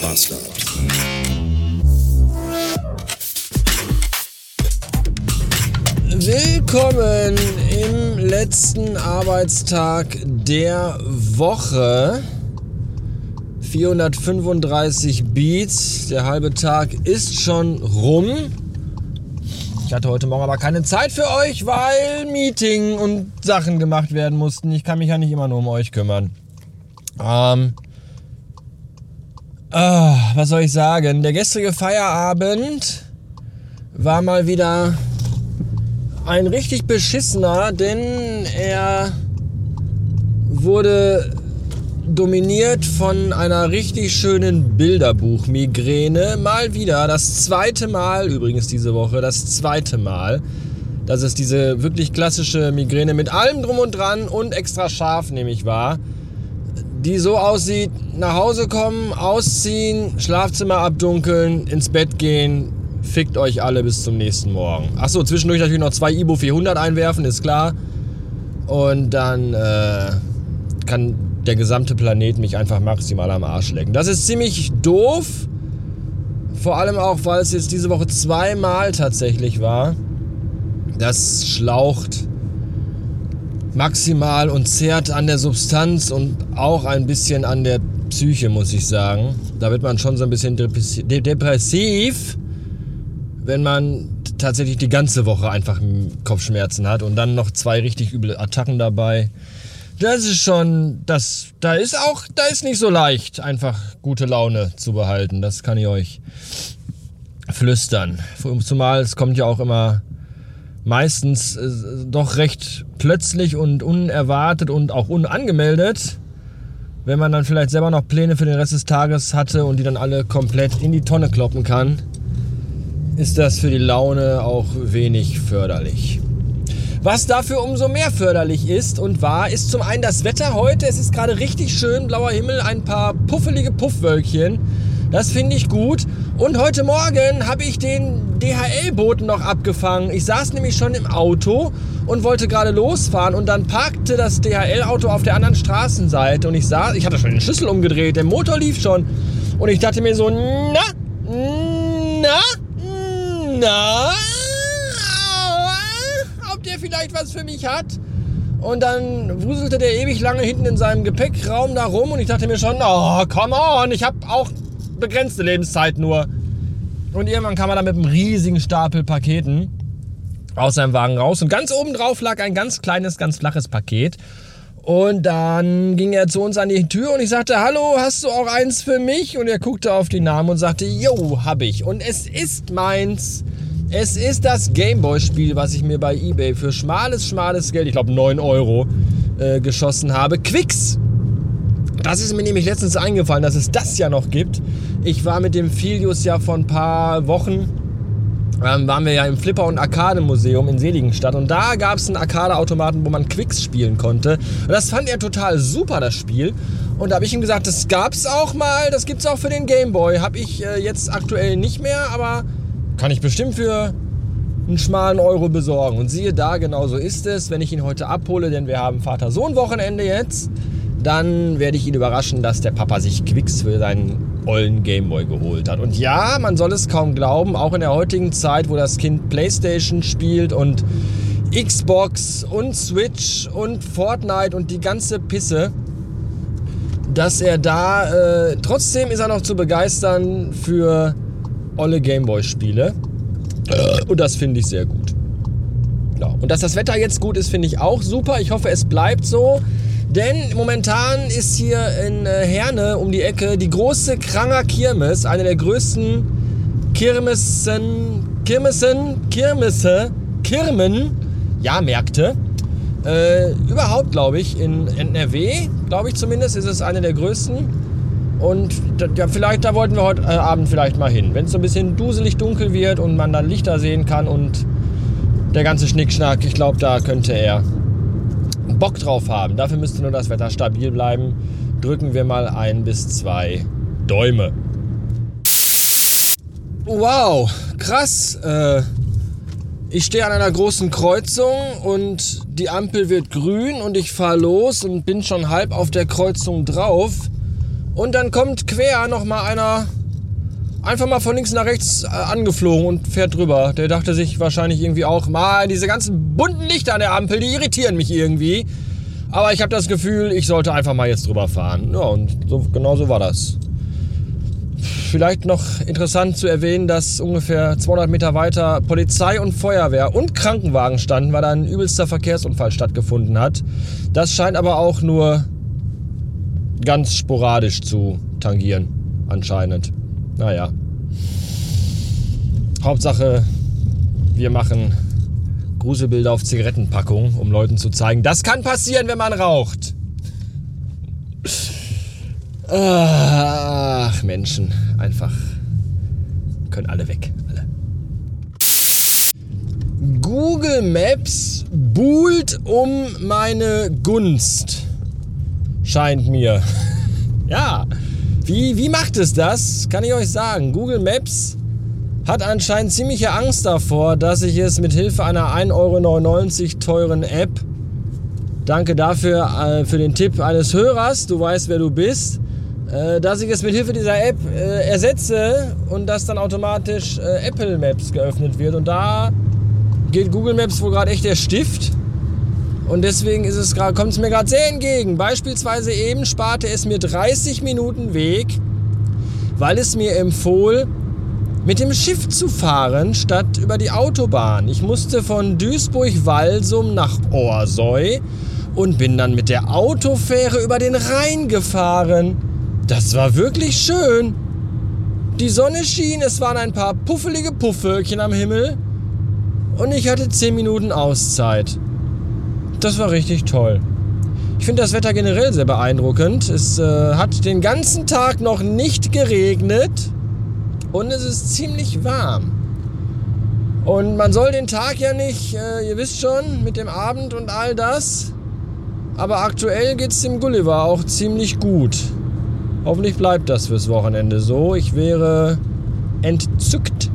Bastard. Willkommen im letzten Arbeitstag der Woche. 435 Beats. Der halbe Tag ist schon rum. Ich hatte heute Morgen aber keine Zeit für euch, weil Meeting und Sachen gemacht werden mussten. Ich kann mich ja nicht immer nur um euch kümmern. Ähm, ah, was soll ich sagen? Der gestrige Feierabend war mal wieder ein richtig beschissener, denn er wurde dominiert von einer richtig schönen Bilderbuch-Migräne. Mal wieder, das zweite Mal, übrigens diese Woche, das zweite Mal, dass es diese wirklich klassische Migräne mit allem drum und dran und extra scharf nämlich war, die so aussieht, nach Hause kommen, ausziehen, Schlafzimmer abdunkeln, ins Bett gehen, fickt euch alle bis zum nächsten Morgen. Achso, zwischendurch natürlich noch zwei Ibo 400 einwerfen, ist klar. Und dann äh, kann der gesamte Planet mich einfach maximal am Arsch lecken. Das ist ziemlich doof. Vor allem auch, weil es jetzt diese Woche zweimal tatsächlich war. Das schlaucht maximal und zehrt an der Substanz und auch ein bisschen an der Psyche, muss ich sagen. Da wird man schon so ein bisschen depressiv, wenn man tatsächlich die ganze Woche einfach Kopfschmerzen hat und dann noch zwei richtig üble Attacken dabei das ist schon, das, da ist auch, da ist nicht so leicht, einfach gute Laune zu behalten. Das kann ich euch flüstern. Zumal es kommt ja auch immer meistens äh, doch recht plötzlich und unerwartet und auch unangemeldet. Wenn man dann vielleicht selber noch Pläne für den Rest des Tages hatte und die dann alle komplett in die Tonne kloppen kann, ist das für die Laune auch wenig förderlich. Was dafür umso mehr förderlich ist und war, ist zum einen das Wetter heute. Es ist gerade richtig schön, blauer Himmel, ein paar puffelige Puffwölkchen. Das finde ich gut. Und heute Morgen habe ich den DHL-Boten noch abgefangen. Ich saß nämlich schon im Auto und wollte gerade losfahren und dann parkte das DHL-Auto auf der anderen Straßenseite und ich sah, ich hatte schon den Schlüssel umgedreht, der Motor lief schon und ich dachte mir so, na, na, na, vielleicht was für mich hat. Und dann wuselte der ewig lange hinten in seinem Gepäckraum da rum und ich dachte mir schon, oh, come on, ich habe auch begrenzte Lebenszeit nur. Und irgendwann kam er dann mit einem riesigen Stapel Paketen aus seinem Wagen raus und ganz oben drauf lag ein ganz kleines, ganz flaches Paket. Und dann ging er zu uns an die Tür und ich sagte, hallo, hast du auch eins für mich? Und er guckte auf die Namen und sagte, jo, hab ich. Und es ist meins. Es ist das Gameboy-Spiel, was ich mir bei eBay für schmales, schmales Geld, ich glaube 9 Euro, äh, geschossen habe. Quicks! Das ist mir nämlich letztens eingefallen, dass es das ja noch gibt. Ich war mit dem Filius ja vor ein paar Wochen, ähm, waren wir ja im Flipper- und Arcade-Museum in Seligenstadt und da gab es einen Arcade-Automaten, wo man Quicks spielen konnte. Und das fand er total super, das Spiel. Und da habe ich ihm gesagt, das gab es auch mal, das gibt es auch für den Gameboy. Habe ich äh, jetzt aktuell nicht mehr, aber kann ich bestimmt für einen schmalen Euro besorgen. Und siehe da, genau so ist es. Wenn ich ihn heute abhole, denn wir haben Vater-Sohn-Wochenende jetzt, dann werde ich ihn überraschen, dass der Papa sich Quicks für seinen ollen Gameboy geholt hat. Und ja, man soll es kaum glauben, auch in der heutigen Zeit, wo das Kind Playstation spielt und Xbox und Switch und Fortnite und die ganze Pisse, dass er da, äh, trotzdem ist er noch zu begeistern für olle Gameboy-Spiele. Und das finde ich sehr gut. Ja. Und dass das Wetter jetzt gut ist, finde ich auch super. Ich hoffe, es bleibt so. Denn momentan ist hier in äh, Herne um die Ecke die große Kranger Kirmes, eine der größten Kirmessen, Kirmessen, Kirmesse, Kirmen, ja, Märkte. Äh, überhaupt, glaube ich, in NRW, glaube ich zumindest, ist es eine der größten. Und ja, vielleicht, da wollten wir heute äh, Abend vielleicht mal hin. Wenn es so ein bisschen duselig dunkel wird und man dann Lichter sehen kann und der ganze Schnickschnack, ich glaube, da könnte er Bock drauf haben. Dafür müsste nur das Wetter stabil bleiben. Drücken wir mal ein bis zwei Däume. Wow, krass. Äh, ich stehe an einer großen Kreuzung und die Ampel wird grün und ich fahre los und bin schon halb auf der Kreuzung drauf Und dann kommt quer nochmal einer einfach mal von links nach rechts äh, angeflogen und fährt drüber. Der dachte sich wahrscheinlich irgendwie auch, mal diese ganzen bunten Lichter an der Ampel, die irritieren mich irgendwie. Aber ich habe das Gefühl, ich sollte einfach mal jetzt drüber fahren. Ja, und so, genau so war das. Vielleicht noch interessant zu erwähnen, dass ungefähr 200 Meter weiter Polizei und Feuerwehr und Krankenwagen standen, weil da ein übelster Verkehrsunfall stattgefunden hat. Das scheint aber auch nur ganz sporadisch zu tangieren, anscheinend. Naja. Hauptsache, wir machen Gruselbilder auf Zigarettenpackungen, um Leuten zu zeigen, das kann passieren, wenn man raucht. Ach, Menschen, einfach können alle weg, alle. Google Maps buhlt um meine Gunst, scheint mir. ja, wie, wie macht es das? Kann ich euch sagen. Google Maps hat anscheinend ziemliche Angst davor, dass ich es mit Hilfe einer 1,99 Euro teuren App, danke dafür äh, für den Tipp eines Hörers, du weißt, wer du bist, äh, dass ich es mit Hilfe dieser App äh, ersetze und dass dann automatisch äh, Apple Maps geöffnet wird. Und da geht Google Maps wohl gerade echt der Stift. Und deswegen ist es kommt es mir gerade sehr entgegen. Beispielsweise eben sparte es mir 30 Minuten Weg, weil es mir empfohlen, mit dem Schiff zu fahren statt über die Autobahn. Ich musste von Duisburg-Walsum nach Orsoy und bin dann mit der Autofähre über den Rhein gefahren. Das war wirklich schön. Die Sonne schien, es waren ein paar puffelige Puffwölkchen am Himmel und ich hatte 10 Minuten Auszeit. Das war richtig toll. Ich finde das Wetter generell sehr beeindruckend. Es äh, hat den ganzen Tag noch nicht geregnet und es ist ziemlich warm. Und man soll den Tag ja nicht, äh, ihr wisst schon, mit dem Abend und all das. Aber aktuell geht es dem Gulliver auch ziemlich gut. Hoffentlich bleibt das fürs Wochenende so. Ich wäre entzückt.